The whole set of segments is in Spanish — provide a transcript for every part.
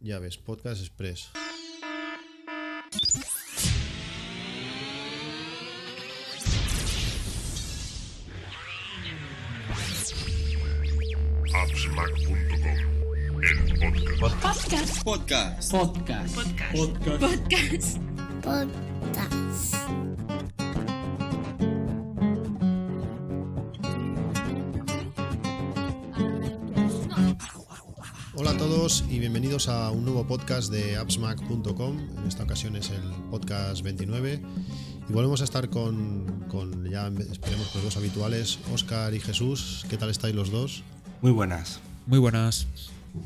Ya ves, Podcast Express. el podcast. Podcast. Podcast. Podcast. Podcast. Hola a todos y bienvenidos a un nuevo podcast de appsmac.com. En esta ocasión es el podcast 29. Y volvemos a estar con, con ya esperemos los dos habituales, Oscar y Jesús. ¿Qué tal estáis los dos? Muy buenas. Muy buenas.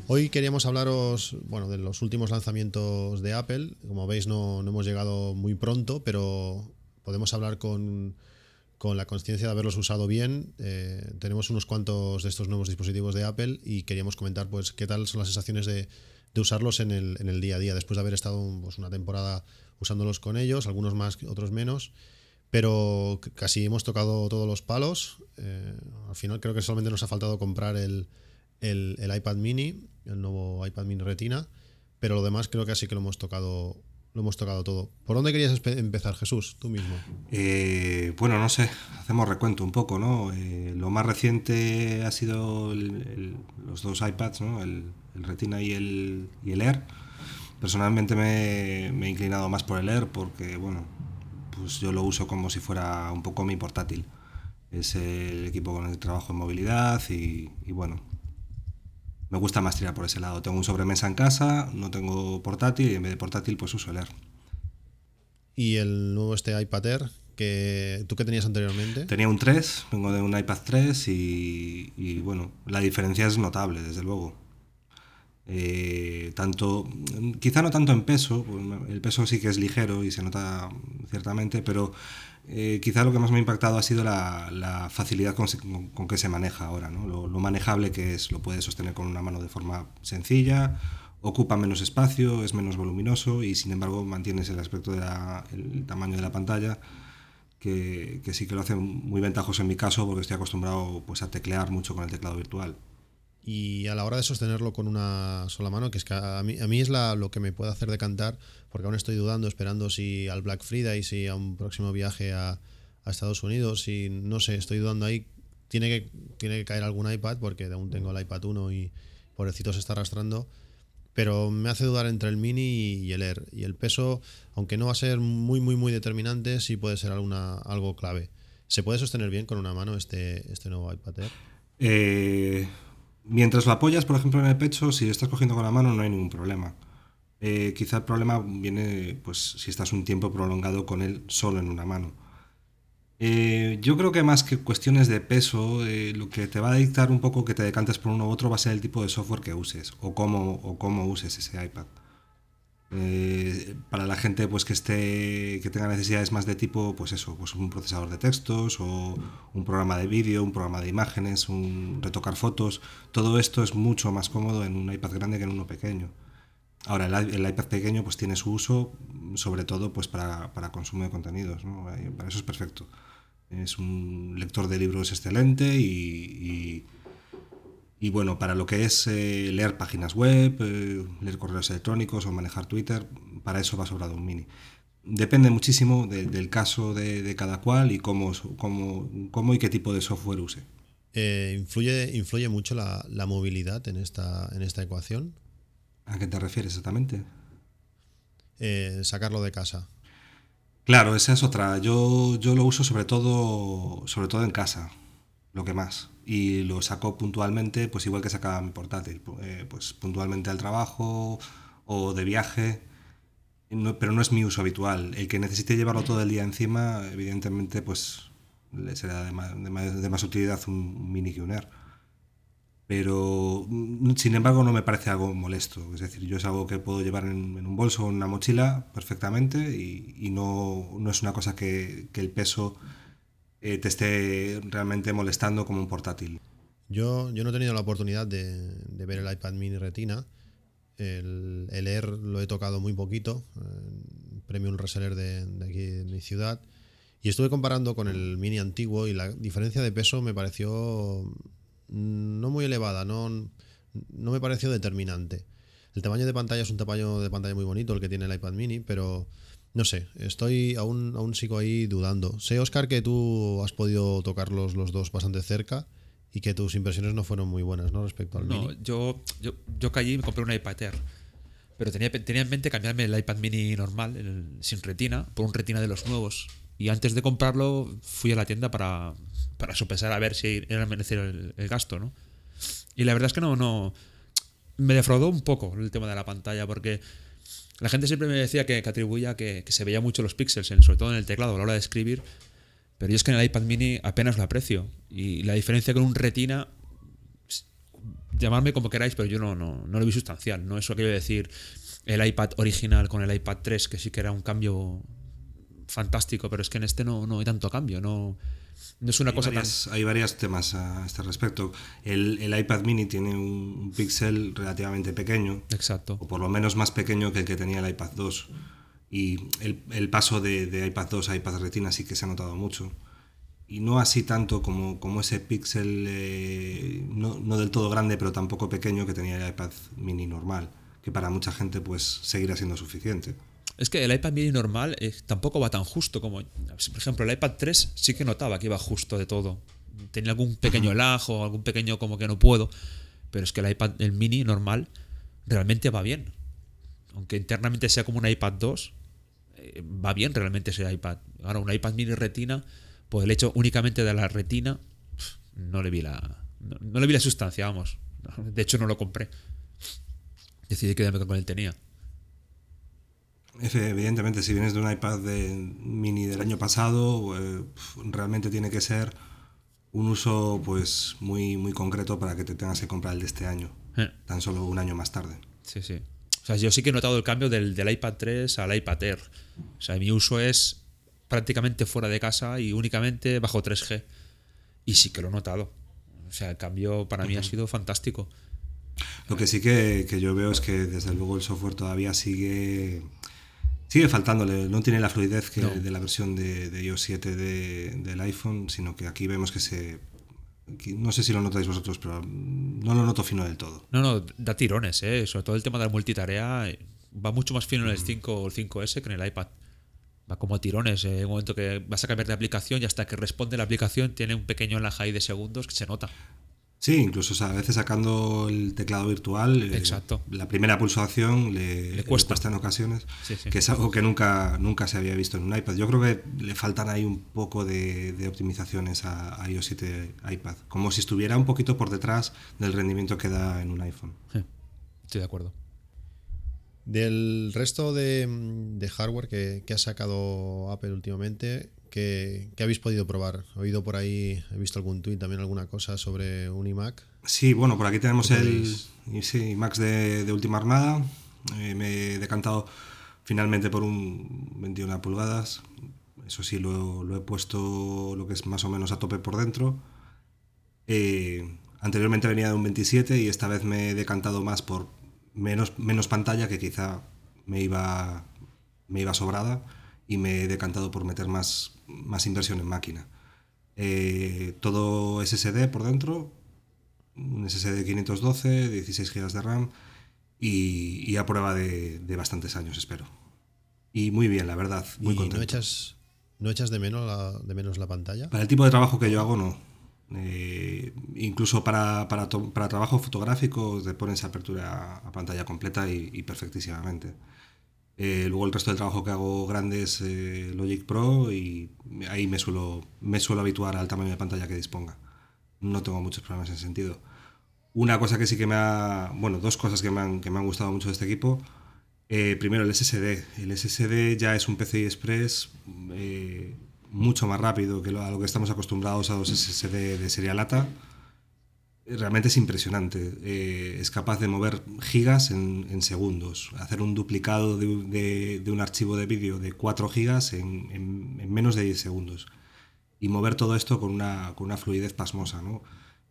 Hoy queríamos hablaros bueno, de los últimos lanzamientos de Apple. Como veis, no, no hemos llegado muy pronto, pero podemos hablar con, con la conciencia de haberlos usado bien. Eh, tenemos unos cuantos de estos nuevos dispositivos de Apple y queríamos comentar pues qué tal son las sensaciones de, usarlos en el, día a día, después de haber estado pues, una temporada usándolos con ellos, algunos más, otros menos. Pero casi hemos tocado todos los palos. Eh, al final creo que solamente nos ha faltado comprar el, el, iPad mini, el nuevo iPad mini Retina, pero lo demás creo que así que lo hemos tocado. Lo hemos tocado todo. ¿Por dónde querías empezar, Jesús? Tú mismo. Eh, bueno, no sé, hacemos recuento un poco, ¿no? Eh, lo más reciente ha sido el, el, los dos iPads, ¿no? El, Retina y el, y el Air. Personalmente me, me, he inclinado más por el Air porque, bueno, pues yo lo uso como si fuera un poco mi portátil. Es el equipo con el que trabajo en movilidad y, y bueno, me gusta más tirar por ese lado. Tengo un sobremesa en casa, no tengo portátil y en vez de portátil pues uso el Air. ¿Y el nuevo este iPad Air? Que, ¿Tú qué tenías anteriormente? Tenía un 3, vengo de un iPad 3 y, y bueno, la diferencia es notable, desde luego. Eh, tanto, quizá no tanto en peso, el peso sí que es ligero y se nota ciertamente, pero eh, quizá lo que más me ha impactado ha sido la, la facilidad con, con, que se maneja ahora, ¿no? lo, lo, manejable que es, lo puedes sostener con una mano de forma sencilla, ocupa menos espacio, es menos voluminoso y sin embargo mantienes el aspecto del tamaño de la pantalla. Que, que, sí que lo hace muy ventajoso en mi caso porque estoy acostumbrado pues, a teclear mucho con el teclado virtual y a la hora de sostenerlo con una sola mano, que es que a mí, a mí es la, lo que me puede hacer decantar, porque aún estoy dudando, esperando si al Black Friday, si a un próximo viaje a, Estados Unidos, y no sé, estoy dudando ahí. Tiene que, tiene que caer algún iPad, porque aún tengo el iPad 1 y pobrecito se está arrastrando. Pero me hace dudar entre el mini y el Air. Y el peso, aunque no va a ser muy, muy, muy determinante, sí puede ser alguna, algo clave. ¿Se puede sostener bien con una mano este, este nuevo iPad Air? Eh, Mientras lo apoyas, por ejemplo, en el pecho, si estás cogiendo con la mano no hay ningún problema. Eh, quizá el problema viene pues, si estás un tiempo prolongado con él solo en una mano. Eh, yo creo que más que cuestiones de peso, eh, lo que te va a dictar un poco que te decantes por uno u otro va a ser el tipo de software que uses o cómo, o cómo uses ese iPad. Eh, para la gente pues que esté que tenga necesidades más de tipo pues eso pues un procesador de textos o un programa de vídeo un programa de imágenes un retocar fotos. Todo esto es mucho más cómodo en un iPad grande que en uno pequeño. Ahora el, iPad pequeño pues tiene su uso sobre todo pues para, para consumo de contenidos ¿no? para eso es perfecto. Es un lector de libros excelente y y bueno, para lo que es eh, leer páginas web, eh, leer correos electrónicos o manejar Twitter, para eso va sobrado un mini. Depende muchísimo de, del caso de, de, cada cual y cómo, cómo, cómo, y qué tipo de software use. Eh, ¿influye, ¿Influye mucho la, la, movilidad en esta, en esta ecuación? ¿A qué te refieres exactamente? Sacarlo de casa. Claro, esa es otra. Yo, yo lo uso sobre todo, sobre todo en casa, lo que más y lo saco puntualmente, pues igual que sacaba mi portátil, eh, pues puntualmente al trabajo o de viaje, no, pero no es mi uso habitual. El que necesite llevarlo todo el día encima, evidentemente, pues le será de más, de más, de más utilidad un mini un Air. Pero, sin embargo, no me parece algo molesto. Es decir, yo es algo que puedo llevar en, en un bolso o en una mochila perfectamente y, y no, no, es una cosa que, que el peso eh, te esté realmente molestando como un portátil. Yo, yo no he tenido la oportunidad de, de ver el iPad mini Retina. El, el, Air lo he tocado muy poquito, eh, Premium Reseller de, de, aquí de mi ciudad. Y estuve comparando con el mini antiguo y la diferencia de peso me pareció no muy elevada, no, no me pareció determinante. El tamaño de pantalla es un tamaño de pantalla muy bonito el que tiene el iPad mini, pero no sé, estoy aún, aún sigo ahí dudando. Sé, Oscar, que tú has podido tocarlos los dos bastante cerca y que tus impresiones no fueron muy buenas, ¿no? Respecto al No, mini. yo, yo, yo caí y me compré un iPad Air. Pero tenía, tenía en mente cambiarme el iPad mini normal, el- sin retina, por un retina de los nuevos. Y antes de comprarlo, fui a la tienda para, para sopesar a ver si era merecer el, el gasto, ¿no? Y la verdad es que no, no. Me defraudó un poco el tema de la pantalla, porque la gente siempre me decía que, que atribuía que, que se veía mucho los píxeles, sobre todo en el teclado a la hora de escribir. Pero yo es que en el iPad mini apenas lo aprecio. Y la diferencia con un retina llamadme como queráis, pero yo no, no, no lo vi sustancial. No eso quiero decir el iPad original con el iPad 3, que sí que era un cambio fantástico, pero es que en este no, no hay tanto cambio. No, no es una Hay cosa varias, hay varios temas a este respecto. El, el iPad mini tiene un, píxel relativamente pequeño, tan. Exacto. o por lo menos más pequeño que el que tenía el iPad 2. Y el, el paso de, de iPad 2 a iPad Retina sí que se ha notado mucho. Y no así tanto como, como ese píxel, eh, no, no del todo grande, pero tampoco pequeño que tenía el iPad mini normal, que para mucha gente pues seguirá siendo suficiente. Es que el iPad mini normal eh, tampoco va tan justo como. Por ejemplo, el iPad 3 sí que notaba que iba justo de todo. Tenía algún pequeño lag o algún pequeño como que no puedo. Pero es que el iPad, el mini normal, realmente va bien. Aunque internamente sea como un iPad 2, eh, va bien realmente ese iPad. Ahora, un iPad mini retina, por el hecho únicamente de la retina, no le vi la. No, no le vi la sustancia, vamos. De hecho, no lo compré. Decidí quedarme con el que tenía. Evidentemente, si vienes de un iPad de mini del año pasado, eh, realmente tiene que ser un uso pues muy, muy concreto para que te tengas que comprar el de este año, Eh. tan solo un año más tarde. Sí, sí. O sea, yo sí que he notado el cambio del, del iPad 3 al iPad Air. O sea, mi uso es prácticamente fuera de casa y únicamente bajo 3G. Y sí que lo he notado. O sea, el cambio para mí ha sido fantástico. Lo que sí que, que yo veo es que desde luego el software todavía sigue sigue faltándole, no tiene la fluidez que No. de la versión de, de iOS 7 de- del iPhone, sino que aquí vemos que se... no sé si lo notáis vosotros, pero no lo noto fino del todo. No, no, da tirones, ¿eh? Sobre todo el tema de la multitarea eh, va mucho más fino en el 5 o el 5S que en el iPad. Va como a tirones. eh. En un momento que vas a cambiar de aplicación y hasta que responde la aplicación tiene un pequeño ahí de segundos que se nota. Sí, incluso o sea, a veces sacando el teclado virtual, eh, la primera pulsación le, Le le cuesta. en ocasiones, Sí, sí. que es algo que nunca, nunca se había visto en un iPad. Yo creo que le faltan ahí un poco de, de optimizaciones a, a iOS 7 iPad, como si estuviera un poquito por detrás del rendimiento que da en un iPhone. Eh, Estoy de acuerdo. Del resto de, de hardware que, que ha sacado Apple últimamente, ¿qué, qué habéis podido probar? He oído por ahí, he visto algún tweet también, alguna cosa sobre un iMac. Sí, bueno, por aquí tenemos ¿Qué el sí, Max de, de última jornada. Eh, me he decantado finalmente por un 21 pulgadas. Eso sí, lo, lo he puesto lo que es más o menos a tope por dentro. Eh, anteriormente venía de un 27 y esta vez me he decantado más por menos, menos pantalla que quizá me iba, me iba sobrada y me he decantado por meter más, más inversión en máquina. Eh, todo SSD por dentro, un SSD 512, 16 GB de RAM y, y a prueba de, de bastantes años, espero. Y muy bien, la verdad, muy ¿Y contento. no echas, no echas de, menos la, de menos la pantalla? Para el tipo de trabajo que yo hago, no. Eh, incluso para, para, to- para trabajo fotográfico te pones apertura a, pantalla completa y, y perfectísimamente. Eh, luego el resto del trabajo que hago grande es eh, Logic Pro y ahí me suelo, me suelo habituar al tamaño de pantalla que disponga. No tengo muchos problemas en ese sentido. Una cosa que sí que me ha... Bueno, dos cosas que me han, que me han gustado mucho de este equipo. Eh, primero el SSD. El SSD ya es un PCI Express eh, mucho más rápido que lo- a lo que estamos acostumbrados a los SSD de serie lata. Realmente es impresionante. Eh, es capaz de mover gigas en, segundos. Hacer un duplicado de, un- archivo de vídeo de 4 gigas en, en- en menos de 10 segundos. Y mover todo esto con una, con una fluidez pasmosa. ¿no?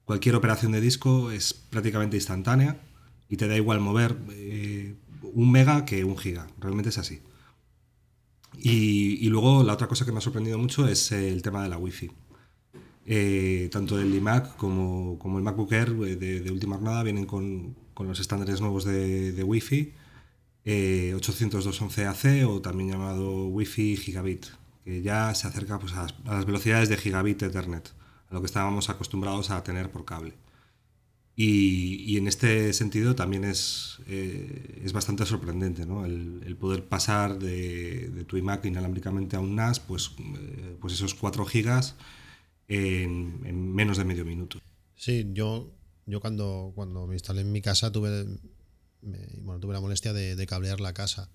Cualquier operación de disco es prácticamente instantánea y te da igual mover eh, un mega que un giga. Realmente es así. Y, y luego la otra cosa que me ha sorprendido mucho es el tema de la wifi. Eh, tanto el iMac como, el MacBook Air eh, de, última jornada vienen con, los estándares nuevos de, de Wi-Fi, eh, 802.11ac o también llamado Wi-Fi Gigabit, que ya se acerca pues, a, las, velocidades de Gigabit Ethernet, a lo que estábamos acostumbrados a tener por cable. Y, en este sentido también es, eh, es bastante sorprendente el, poder pasar de, tu iMac inalámbricamente a un NAS, pues, pues esos 4 gigas en, en, menos de medio minuto. Sí, yo, yo cuando, cuando me instalé en mi casa tuve, me, bueno, tuve la molestia de, cablear la casa,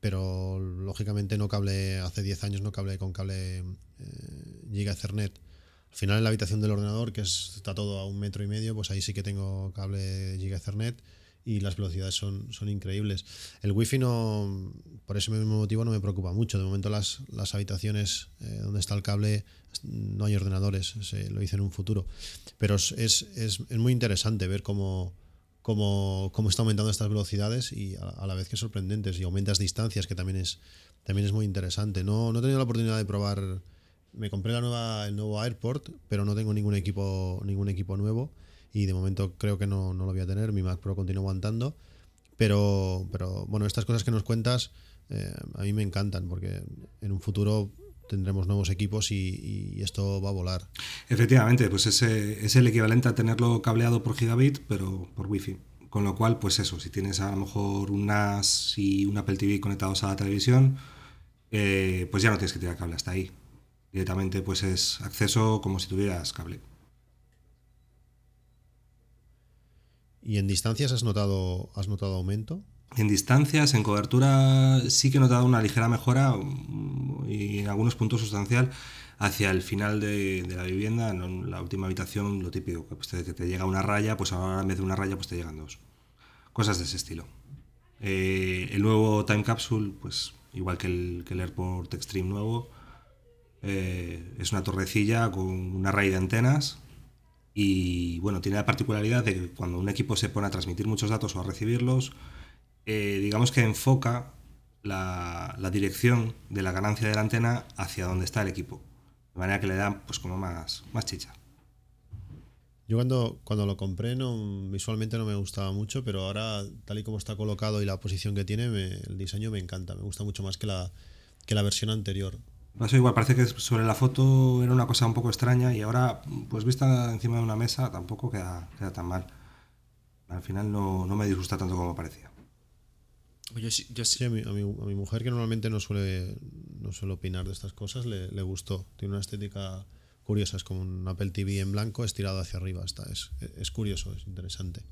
pero lógicamente no cable, hace 10 años no cable con cable eh, Giga Ethernet. Al final en la habitación del ordenador, que es, está todo a un metro y medio, pues ahí sí que tengo cable Giga Ethernet y las velocidades son, son increíbles. El wifi no, por ese mismo motivo no me preocupa mucho. De momento las, las habitaciones eh, donde está el cable no hay ordenadores, se lo hice en un futuro. Pero es, es, es muy interesante ver cómo, cómo, cómo, está aumentando estas velocidades y a, a, la vez que sorprendentes y aumentas distancias, que también es, también es muy interesante. No, no he tenido la oportunidad de probar me compré la nueva, el nuevo Airport, pero no tengo ningún equipo, ningún equipo nuevo y de momento creo que no, no lo voy a tener. Mi Mac Pro continúa aguantando. Pero, pero bueno, estas cosas que nos cuentas eh, a mí me encantan porque en un futuro tendremos nuevos equipos y, y, esto va a volar. Efectivamente, pues ese, es el equivalente a tenerlo cableado por gigabit, pero por wifi. Con lo cual, pues eso, si tienes a lo mejor un NAS y un Apple TV conectados a la televisión, eh, pues ya no tienes que tirar cable hasta ahí directamente pues es acceso como si tuvieras cable. ¿Y en distancias has notado, has notado aumento? En distancias, en cobertura, sí que he notado una ligera mejora y en algunos puntos sustancial hacia el final de, de la vivienda, en la última habitación, lo típico, pues que te llega una raya, pues ahora en vez de una raya pues te llegan dos. Cosas de ese estilo. Eh, el nuevo Time Capsule, pues igual que el, que el AirPort Extreme nuevo, eh, es una torrecilla con una raíz de antenas y bueno, tiene la particularidad de que cuando un equipo se pone a transmitir muchos datos o a recibirlos, eh, digamos que enfoca la, la, dirección de la ganancia de la antena hacia donde está el equipo. De manera que le da pues como más, más chicha. Yo cuando, cuando lo compré no, visualmente no me gustaba mucho, pero ahora tal y como está colocado y la posición que tiene, me, el diseño me encanta, me gusta mucho más que la, que la versión anterior. Pasó igual, parece que sobre la foto era una cosa un poco extraña y ahora, pues vista encima de una mesa, tampoco queda, queda tan mal. Al final no, no, me disgusta tanto como parecía. Yo, yo sí, a, mi, a, mi, a, mi, mujer, que normalmente no suele, no suele opinar de estas cosas, le, le, gustó. Tiene una estética curiosa, es como un Apple TV en blanco estirado hacia arriba. Está, es, es curioso, es interesante.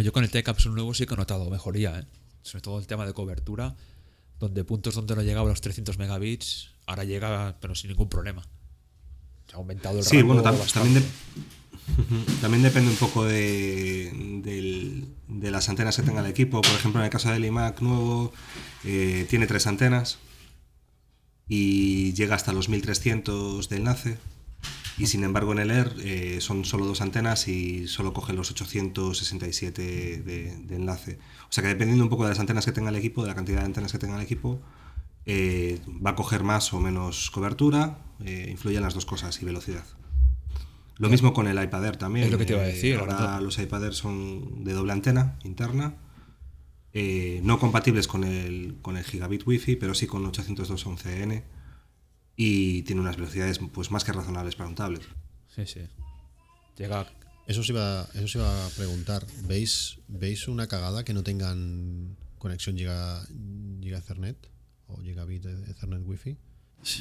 Yo con el T-Capsule nuevo sí que he notado mejoría, ¿eh? sobre todo el tema de cobertura, donde puntos donde no llegaba los 300 megabits ahora llega, pero sin ningún problema. Se ha aumentado el Sí, bueno, tam también, de también depende un poco de, de, de, las antenas que tenga el equipo. Por ejemplo, en el caso del iMac nuevo, eh, tiene tres antenas y llega hasta los 1300 de enlace. Y sin embargo, en el Air eh, son solo dos antenas y solo coge los 867 de, de enlace. O sea que dependiendo un poco de las antenas que tenga el equipo, de la cantidad de antenas que tenga el equipo, eh, va a coger más o menos cobertura, eh, influyen las dos cosas y velocidad. Lo mismo con el iPad Air también. Es lo que te iba a decir. Ahora los iPad Air son de doble antena interna, eh, no compatibles con el, con el gigabit Wi-Fi, pero sí con 802.11n y tiene unas velocidades pues más que razonables para un tablet. Sí, sí. Llega eso os iba, eso os iba a preguntar. ¿Veis, ¿Veis una cagada que no tengan conexión Giga, Giga Ethernet? o gigabit de Ethernet Wi-Fi?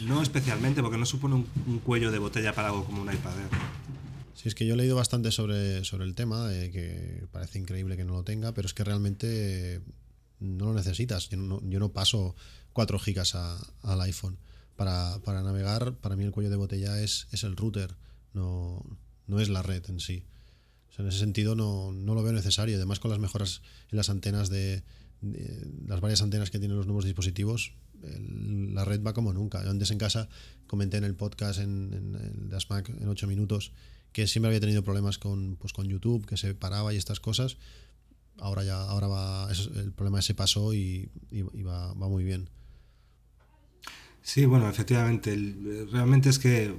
No especialmente, porque no supone un, un, cuello de botella para algo como un iPad Air. Sí, es que yo he leído bastante sobre, sobre el tema, eh, que parece increíble que no lo tenga, pero es que realmente no lo necesitas. Yo no, yo no paso 4 gigas a, al iPhone. Para, para, navegar, para mí el cuello de botella es, es el router, no, no es la red en sí. En ese sentido no, no lo veo necesario. Además, con las mejoras en las antenas de, las varias antenas que tienen los nuevos dispositivos, la red va como nunca. Yo antes en casa comenté en el podcast en, en Asmac en 8 minutos que siempre había tenido problemas con, pues, con YouTube, que se paraba y estas cosas. Ahora ya, ahora va, el problema ese pasó y, y va, va, muy bien. Sí, bueno, efectivamente, el, realmente es que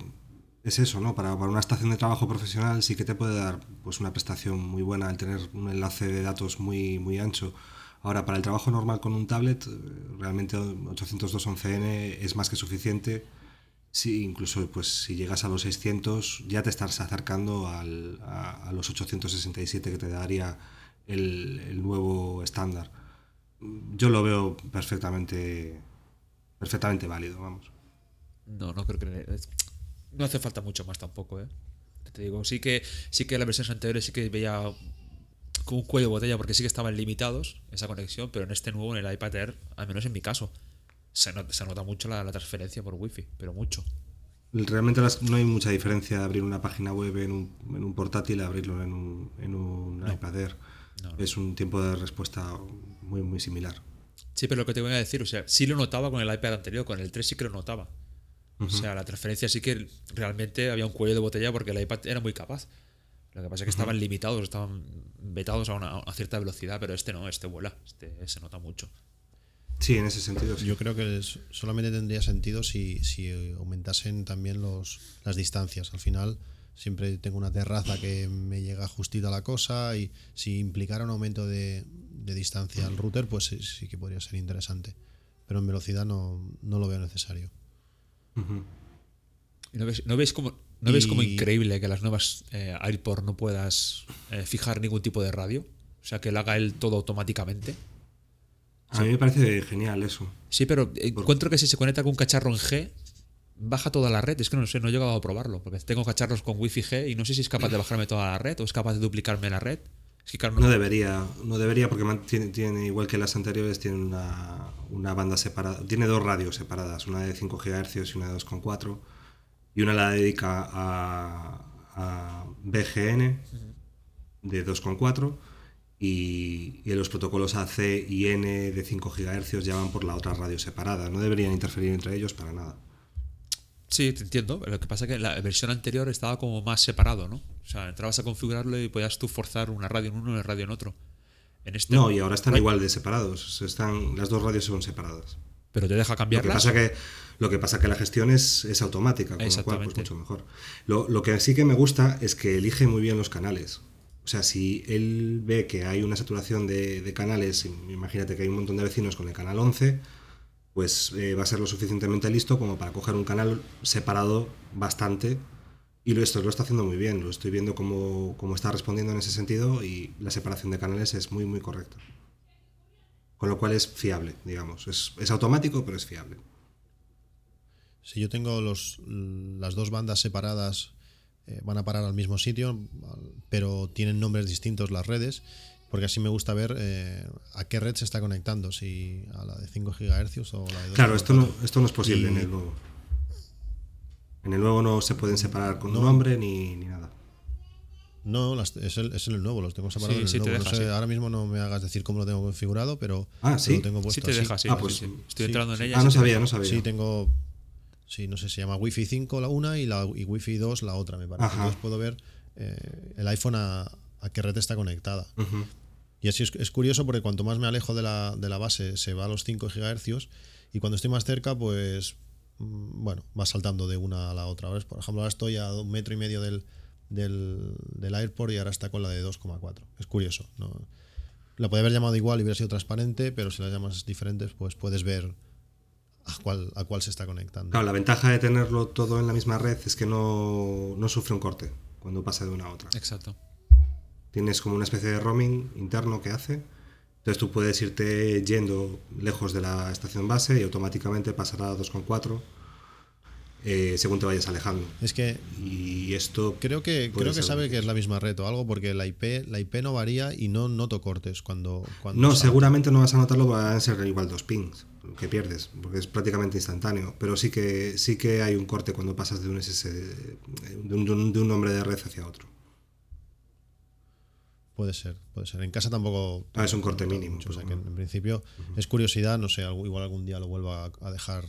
es eso, ¿no? Para, para una estación de trabajo profesional sí que te puede dar pues una prestación muy buena al tener un enlace de datos muy, muy ancho. Ahora, para el trabajo normal con un tablet, eh, realmente 802.11n es más que suficiente. Sí, incluso pues si llegas a los 600 ya te estás acercando al- a, a los 867 que te daría el, el nuevo estándar. Yo lo veo perfectamente, perfectamente válido, vamos. No, no creo que. No hace falta mucho más tampoco, ¿eh? Te digo, sí que, sí que las versiones anteriores sí que veía como un cuello de botella porque sí que estaban limitados esa conexión, pero en este nuevo, en el iPad Air, al menos en mi caso, se nota, se nota mucho la, la transferencia por Wi-Fi, pero mucho. Realmente las- no hay mucha diferencia de abrir una página web en un, en un portátil a abrirlo en un, en un iPad Air. No. Es un tiempo de respuesta muy, muy similar. Sí, pero lo que te voy a decir, o sea, sí lo notaba con el iPad anterior, con el 3 sí que lo notaba. O sea, la transferencia sí que realmente había un cuello de botella porque el iPad era muy capaz. Lo que pasa es que estaban limitados, estaban vetados a una a cierta velocidad, pero este no, este vuela, este se nota mucho. Sí, en ese sentido sí. Yo creo que solamente tendría sentido si, si aumentasen también los, las distancias. Al final siempre tengo una terraza que me llega justita la cosa y si implicara un aumento de, de distancia al router, pues sí, sí que podría ser interesante. Pero en velocidad no, no lo veo necesario. ¿Y ¿No ves, no ves como, no ves como Y- increíble que las nuevas eh, AirPod no puedas eh, fijar ningún tipo de radio? O sea, que él haga él todo automáticamente. A mí me parece genial eso. Sí, pero encuentro que si se conecta con un cacharro en G, baja toda la red. Es que no sé, no he llegado a probarlo. Porque tengo cacharros con Wi-Fi G y no sé si es capaz de bajarme toda la red o es capaz de duplicarme la red. Es que claro, no- No debería, no debería porque tiene, igual que las anteriores, tiene una, una banda separada. Tiene dos radios separadas, una de 5 GHz y una de 2,4. Y una la dedica a, a BGN de 2,4. Y, y los protocolos AC y N de 5 GHz ya van por la otra radio separada. No deberían interferir entre ellos para nada. Sí, te entiendo. Lo que pasa es que la versión anterior estaba como más separado, ¿no? O sea, entrabas a configurarlo y podías tú forzar una radio en uno y una radio en otro. En este No, y ahora están igual de separados. Están, las dos radios son separadas. Pero te deja Lo que cambiarlas. pasa que lo que pasa que la gestión es, es automática, con lo cual pues mucho mejor. Lo, lo que sí que me gusta es que elige muy bien los canales. O sea, si él ve que hay una saturación de, de canales, imagínate que hay un montón de vecinos con el canal 11, pues eh, va a ser lo suficientemente listo como para coger un canal separado bastante. Y esto lo está haciendo muy bien, lo estoy viendo cómo, cómo está respondiendo en ese sentido y la separación de canales es muy, muy correcta. Con lo cual es fiable, digamos. Es, es automático, pero es fiable. Si yo tengo los, las dos bandas separadas, eh, van a parar al mismo sitio, pero tienen nombres distintos las redes, porque así me gusta ver eh, a qué red se está conectando, si a la de 5 GHz o la de 2. Claro, esto no, esto no es posible Y- en el nuevo. En el nuevo no se pueden separar con nombre ni, ni nada. No, las- es, el, es el nuevo, los tengo separados Sí, en el sí te nuevo. deja, no sé, sí. ahora mismo no me hagas decir cómo lo tengo configurado, pero, Ah, ¿sí? lo tengo puesto Sí te así. deja, sí. Ah, pues, sí. Estoy sí, entrando sí. en ella. Ah, no sabía, no sabía. Sí, tengo. Sí, no sé, se llama Wi-Fi 5 la una y, la, y Wi-Fi 2 la otra, me parece. Ajá. Entonces puedo ver eh, el iPhone a, a qué red está conectada. Ujú. Y así es, es curioso porque cuanto más me alejo de la, de la base se va a los 5 GHz y cuando estoy más cerca, pues mm, bueno, va saltando de una a la otra. Ahora, por ejemplo, ahora estoy a un metro y medio del, del, del AirPort y ahora está con la de 2,4. Es curioso. ¿no? La podría haber llamado igual y hubiera sido transparente, pero si la llamas diferentes, pues puedes ver a cuál, a cuál se está conectando. Claro, la ventaja de tenerlo todo en la misma red es que no, no sufre un corte cuando pasa de una a otra. Exacto. Tienes como una especie de roaming interno que hace. Entonces tú puedes irte yendo lejos de la estación base y automáticamente pasará a 2,4 eh, según te vayas alejando. Es que Y esto Creo que, creo que ser sabe que es la misma red o algo, porque la IP, la IP no varía y no noto cortes cuando. cuando No, seguramente no vas a notarlo, van a ser igual dos pings que pierdes, porque es prácticamente instantáneo. Pero sí que sí que hay un corte cuando pasas de un SS, un- de un nombre de red hacia otro. Puede ser, puede ser. En casa tampoco. Ah, es un corte mínimo, mucho, o sea que en principio es curiosidad, no sé, igual algún día lo vuelva a, a dejar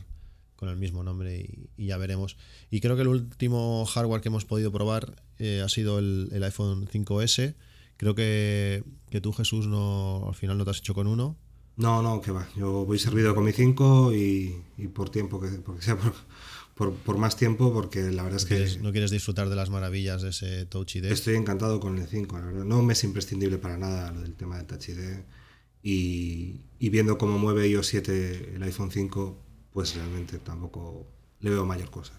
con el mismo nombre y, y ya veremos. Y creo que el último hardware que hemos podido probar eh, ha sido el, el iPhone 5S. Creo que, que tú, Jesús, no al final no te has hecho con uno. No, no, que va. Yo voy servido con mi 5 y, y por tiempo, que, porque sea por, por, por más tiempo porque la verdad es que quieres, no quieres disfrutar de las maravillas de ese Touch ID. estoy encantado con el 5, la verdad. No me es imprescindible para nada lo del tema de Touch ID. Y, y viendo cómo mueve iOS 7 el iPhone 5, pues realmente tampoco le veo mayor cosa.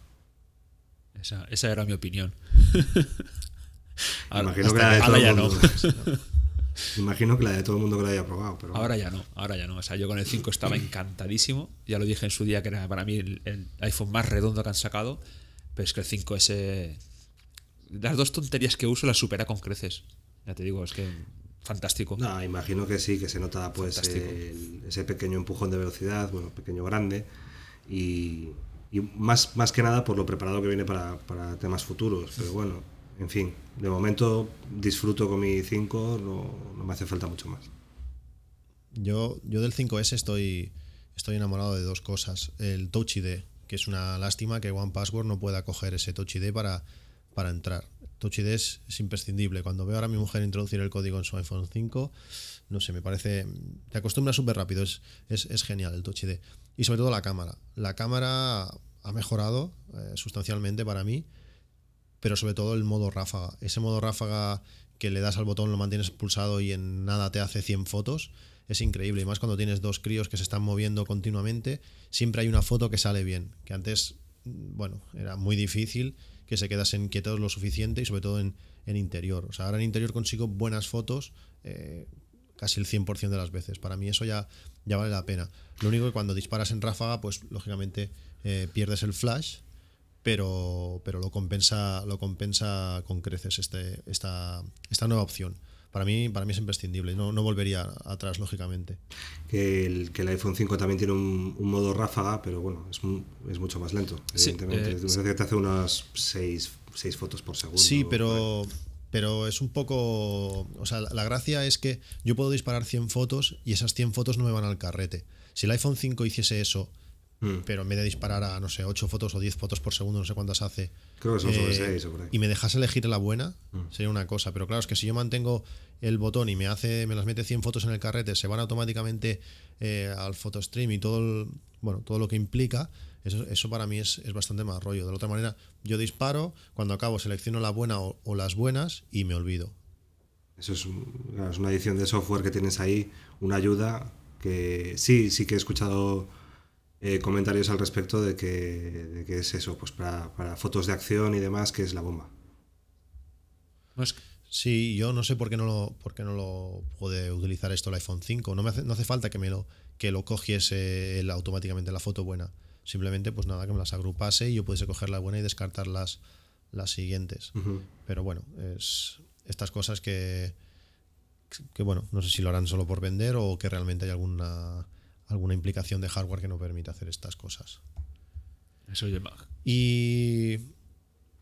Esa, esa era mi opinión. Ahora, Imagino que de ahora ya no. Imagino que la de todo el mundo que lo haya probado, pero Ahora ya no, ahora ya no. O sea, yo con el 5 estaba encantadísimo. Ya lo dije en su día que era para mí el, el iPhone más redondo que han sacado. Pero es que el 5S. Las dos tonterías que uso las supera con creces. Ya te digo, es que fantástico. No, imagino que sí, que se nota pues el- ese pequeño empujón de velocidad, bueno, pequeño grande, y, y más, más que nada por lo preparado que viene para, para temas futuros. Pero bueno, en fin, de momento disfruto con mi 5, no, me hace falta mucho más. Yo, yo del 5S estoy, estoy enamorado de dos cosas. El Touch ID, que es una lástima que One Password no pueda coger ese Touch ID para, para entrar. Touch ID es, es imprescindible. Cuando veo ahora a mi mujer introducir el código en su iPhone 5, no sé, me parece. Te acostumbras súper rápido, es, es, es genial el Touch ID. Y sobre todo la cámara. La cámara ha mejorado eh, sustancialmente para mí, pero sobre todo el modo ráfaga. Ese modo ráfaga que le das al botón, lo mantienes pulsado y en nada te hace 100 fotos, es increíble. Y más cuando tienes dos críos que se están moviendo continuamente, siempre hay una foto que sale bien. Que antes, bueno, era muy difícil que se quedasen quietos lo suficiente y sobre todo en, en interior. O sea, ahora en interior consigo buenas fotos eh, casi el 100% de las veces. Para mí eso ya, ya vale la pena. Lo único que cuando disparas en ráfaga, pues lógicamente eh, pierdes el flash, pero, pero lo compensa lo compensa con creces este, esta, esta nueva opción. Para mí, para mí es imprescindible, no, no volvería atrás, lógicamente. Que el, que el iPhone 5 también tiene un, un modo ráfaga, pero bueno, es, mu- es mucho más lento, Sí, evidentemente. eh, Me parece que te hace unas 6 fotos por segundo. Sí, pero, pero es un poco... O sea, la gracia es que yo puedo disparar 100 fotos y esas 100 fotos no me van al carrete. Si el iPhone 5 hiciese eso, Mm. pero en vez de disparar a, no sé, 8 fotos o 10 fotos por segundo, no sé cuántas hace, Creo que son sobre eh, 6 o por ahí. y me dejase elegir la buena, Mm. sería una cosa. Pero claro, es que si yo mantengo el botón y me hace me las mete 100 fotos en el carrete, se van automáticamente eh, al photostream y todo, el- bueno, todo lo que implica, eso, eso para mí es, es bastante más rollo. De la otra manera, yo disparo, cuando acabo selecciono la buena o, o las buenas y me olvido. Eso es una edición de software que tienes ahí, una ayuda que sí, sí que he escuchado eh, comentarios al respecto de que, de que es eso, pues para, para fotos de acción y demás, que es la bomba. Sí, yo no sé por qué no lo, por qué no lo puede utilizar esto el iPhone 5. No, me hace, no hace falta que me lo, que lo cogiese él automáticamente la foto buena. Simplemente, pues nada, que me las agrupase y yo pudiese coger la buena y descartar las, las siguientes. Pero bueno, es estas cosas que, que bueno, no sé si lo harán solo por vender o que realmente hay alguna, alguna implicación de hardware que no permita hacer estas cosas. eso lleva- Y,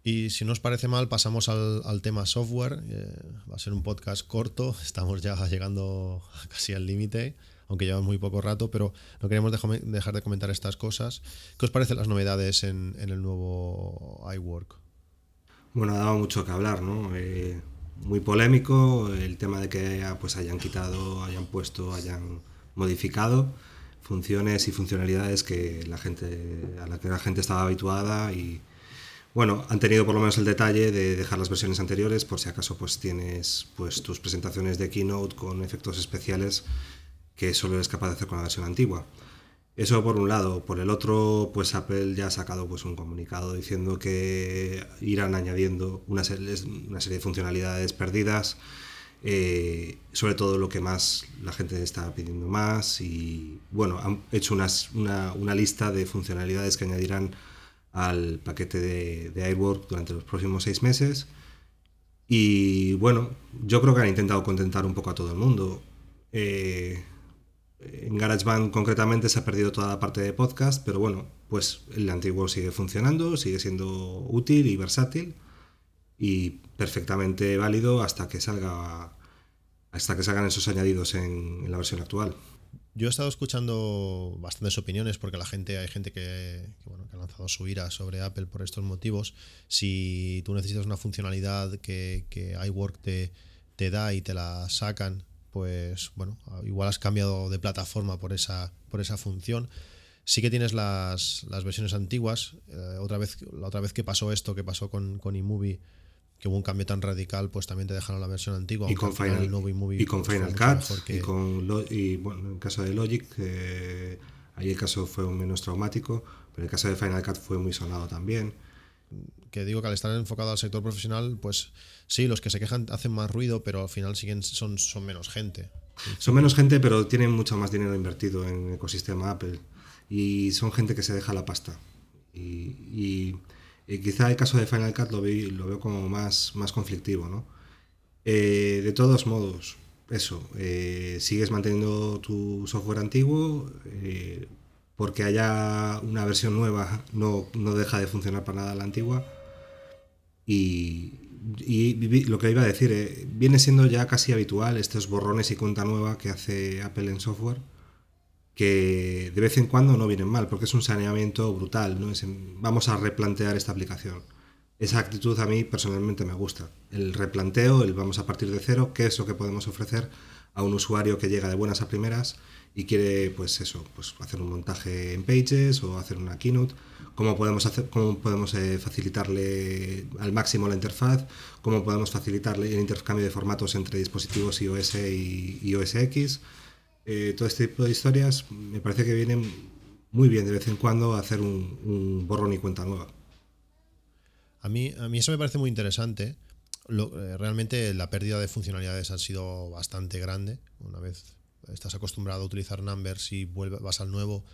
y si no os parece mal, pasamos al, al tema software. Eh, va a ser un podcast corto, estamos ya llegando casi al límite, aunque lleva muy poco rato, pero no queremos dejo- dejar de comentar estas cosas. ¿Qué os parecen las novedades en, en el nuevo iWork? Bueno, ha dado mucho que hablar, ¿no? Eh, muy polémico el tema de que ah, pues hayan quitado, hayan puesto, hayan modificado funciones y funcionalidades que la gente a la que la gente estaba habituada y bueno, han tenido por lo menos el detalle de dejar las versiones anteriores por si acaso pues tienes pues tus presentaciones de Keynote con efectos especiales que solo eres capaz de hacer con la versión antigua. Eso por un lado. Por el otro, pues Apple ya ha sacado pues, un comunicado diciendo que irán añadiendo una serie, una serie de funcionalidades perdidas, eh, sobre todo lo que más la gente está pidiendo más. Y bueno, han hecho una, una lista de funcionalidades que añadirán al paquete de, de iWork durante los próximos seis meses. Y bueno, yo creo que han intentado contentar un poco a todo el mundo. Eh, en GarageBand concretamente se ha perdido toda la parte de podcast, pero bueno, pues el antiguo sigue funcionando, sigue siendo útil y versátil y perfectamente válido hasta que salga hasta que salgan esos añadidos en, en la versión actual. Yo he estado escuchando bastantes opiniones porque la gente, hay gente que, que, bueno, que ha lanzado su ira sobre Apple por estos motivos. Si tú necesitas una funcionalidad que, que iWork te, te da y te la sacan, pues bueno, igual has cambiado de plataforma por esa, por esa función. Sí que tienes las, las versiones antiguas. eh, otra vez, la otra vez que pasó esto, que pasó con, con iMovie, que hubo un cambio tan radical, pues también te dejaron la versión antigua. Y con, al final nuevo iMovie, y con pues, Final Cut que- y con Lo- y bueno, en el caso de Logic eh, ahí el caso fue menos traumático pero el caso de Final Cut fue muy sonado también que digo que al estar enfocado al sector profesional, pues sí, los que se quejan hacen más ruido, pero al final siguen son, son menos gente. son menos gente pero tienen mucho más dinero invertido en el ecosistema Apple y son gente que se deja la pasta y, y- y quizá el caso de Final Cut lo, ve- lo veo como más, más conflictivo ¿no? Eh, de todos modos, eso, eh, sigues manteniendo tu software antiguo, eh, porque haya una versión nueva, no, no deja de funcionar para nada la antigua. Y, y vi- lo que iba a decir, eh, viene siendo ya casi habitual estos borrones y cuenta nueva que hace Apple en software, que de vez en cuando no vienen mal, porque es un saneamiento brutal, ¿no? Es vamos a replantear esta aplicación. Esa actitud a mí personalmente me gusta. El replanteo, el vamos a partir de cero, qué es lo que podemos ofrecer a un usuario que llega de buenas a primeras y quiere, pues eso, pues hacer un montaje en Pages o hacer una keynote. Cómo podemos, hacer, cómo podemos eh, facilitarle al máximo la interfaz, cómo podemos facilitarle el intercambio de formatos entre dispositivos iOS y iOS X. Eh, todo este tipo de historias me parece que vienen muy bien de vez en cuando a hacer un, un borrón y cuenta nueva. A mí, a mí eso me parece muy interesante. Eh, realmente la pérdida de funcionalidades ha sido bastante grande. Una vez estás acostumbrado a utilizar numbers y vuelves, vas al nuevo,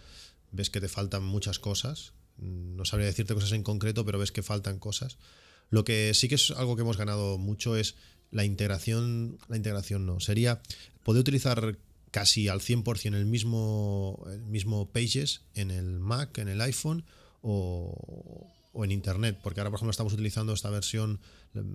ves que te faltan muchas cosas. No sabría decirte cosas en concreto, pero ves que faltan cosas. Lo que sí que es algo que hemos ganado mucho es la integración. La integración no. Sería poder utilizar casi al 100% el mismo, el mismo Pages en el Mac, en el iPhone o, en Internet. Porque ahora, por ejemplo, estamos utilizando esta versión,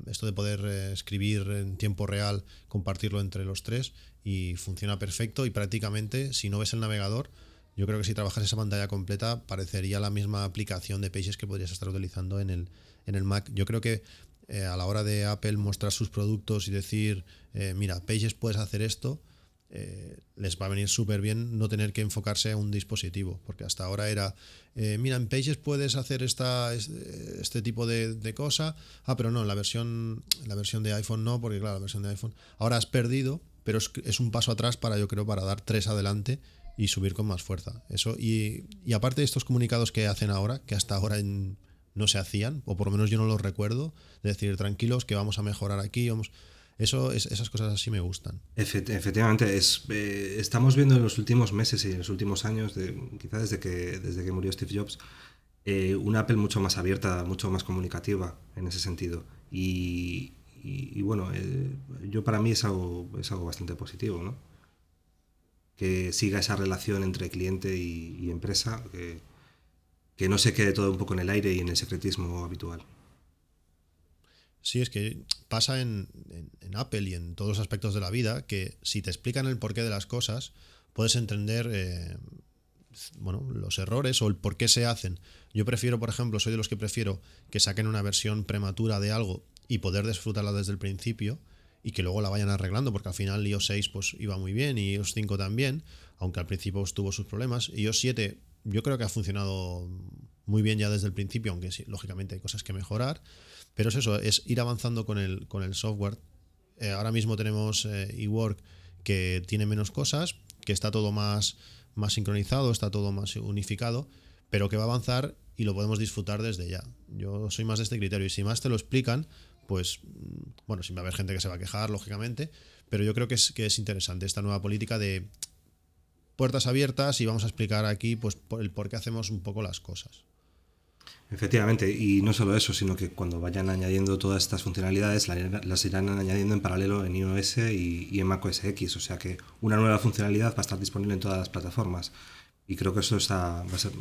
esto de poder eh, escribir en tiempo real, compartirlo entre los tres y funciona perfecto y prácticamente, si no ves el navegador, yo creo que si trabajas esa pantalla completa parecería la misma aplicación de Pages que podrías estar utilizando en el, en el Mac. Yo creo que eh, a la hora de Apple mostrar sus productos y decir, eh, mira, Pages puedes hacer esto, eh, les va a venir súper bien no tener que enfocarse a un dispositivo, porque hasta ahora era, eh, mira, en Pages puedes hacer esta, es- este tipo de, cosa, ah, pero no, en la versión, la versión de iPhone no, porque claro, la versión de iPhone, ahora has perdido, pero es, es un paso atrás para, yo creo, para dar tres adelante y subir con más fuerza. Eso, y, aparte de estos comunicados que hacen ahora, que hasta ahora no se hacían, o por lo menos yo no los recuerdo, de decir, tranquilos, que vamos a mejorar aquí, vamos... Eso, es, esas cosas así me gustan. Efect- efectivamente, es, eh, estamos viendo en los últimos meses y en los últimos años, de, quizá desde que, desde que murió Steve Jobs, eh, una Apple mucho más abierta, mucho más comunicativa en ese sentido. Y, bueno, eh, yo para mí es algo, es algo bastante positivo, ¿no? Que siga esa relación entre cliente y, empresa, que no se quede todo un poco en el aire y en el secretismo habitual. Sí, es que pasa en, Apple y en todos los aspectos de la vida que si te explican el porqué de las cosas, puedes entender eh, bueno, los errores o el por qué se hacen. Yo prefiero, por ejemplo, soy de los que prefiero que saquen una versión prematura de algo y poder disfrutarla desde el principio y que luego la vayan arreglando, porque al final iOS 6 pues, iba muy bien y iOS 5 también, aunque al principio tuvo sus problemas. iOS 7 yo creo que ha funcionado muy bien ya desde el principio, aunque sí, lógicamente hay cosas que mejorar. Pero es eso, es ir avanzando con el, con el software. Eh, ahora mismo tenemos eh, eWork que tiene menos cosas, que está todo más, más sincronizado, está todo más unificado, pero que va a avanzar y lo podemos disfrutar desde ya. Yo soy más de este criterio y si más te lo explican, pues mm, bueno, sí va a haber gente que se va a quejar, lógicamente, pero yo creo que es, que es interesante esta nueva política de puertas abiertas y vamos a explicar aquí pues el por qué hacemos un poco las cosas. Efectivamente, y no solo eso, sino que cuando vayan añadiendo todas estas funcionalidades, la- las irán añadiendo en paralelo en iOS y, en macOS X, o sea que una nueva funcionalidad va a estar disponible en todas las plataformas. Y creo que eso, está, a eso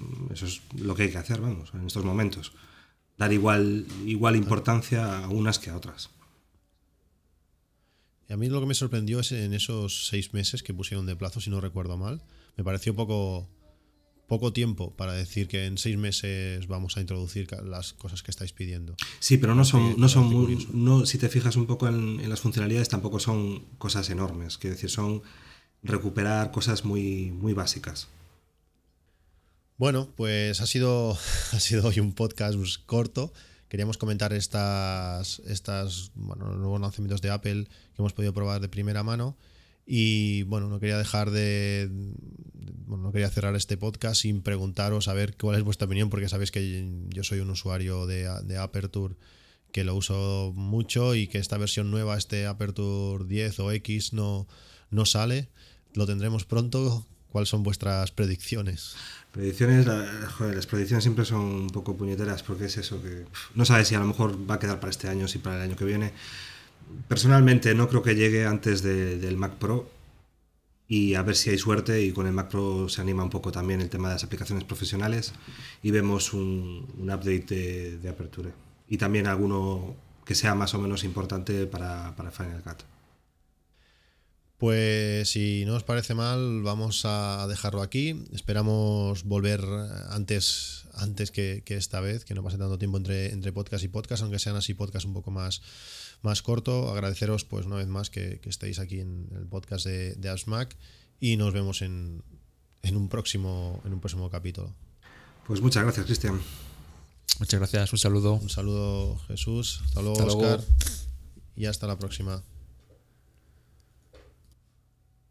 es lo que hay que hacer, vamos, en estos momentos. Dar igual, igual importancia a unas que a otras. Y a mí lo que me sorprendió es en esos seis meses que pusieron de plazo, si no recuerdo mal, me pareció poco, poco tiempo para decir que en seis meses vamos a introducir las cosas que estáis pidiendo. Sí, pero no son, no son muy- no, si te fijas un poco en, en las funcionalidades, tampoco son cosas enormes. Quiero decir, son recuperar cosas muy, muy básicas. Bueno, pues ha sido, ha sido hoy un podcast corto. Queríamos comentar estas, estas bueno, nuevos lanzamientos de Apple que hemos podido probar de primera mano. Y bueno, no quería dejar de. Bueno, no quería cerrar este podcast sin preguntaros a ver cuál es vuestra opinión, porque sabéis que yo soy un usuario de, de Aperture que lo uso mucho y que esta versión nueva, este Aperture 10 o X, no, no sale. Lo tendremos pronto. ¿Cuáles son vuestras predicciones? Predicciones, joder, las predicciones siempre son un poco puñeteras porque es eso que no sabes si a lo mejor va a quedar para este año, si para el año que viene. Personalmente no creo que llegue antes de- del Mac Pro y a ver si hay suerte y con el Mac Pro se anima un poco también el tema de las aplicaciones profesionales y vemos un, un update de, de Aperture y también alguno que sea más o menos importante para, para Final Cut. Pues si no os parece mal, vamos a dejarlo aquí. Esperamos volver antes, antes que, esta vez, que no pase tanto tiempo entre, entre podcast y podcast, aunque sean así podcast un poco más, más corto. Agradeceros pues una vez más que, que estéis aquí en el podcast de, de AppsMac y nos vemos en, en, un próximo, en un próximo capítulo. Pues muchas gracias, Cristian. Muchas gracias, un saludo. Un saludo Jesús, hasta luego Hasta luego. Oscar y hasta la próxima.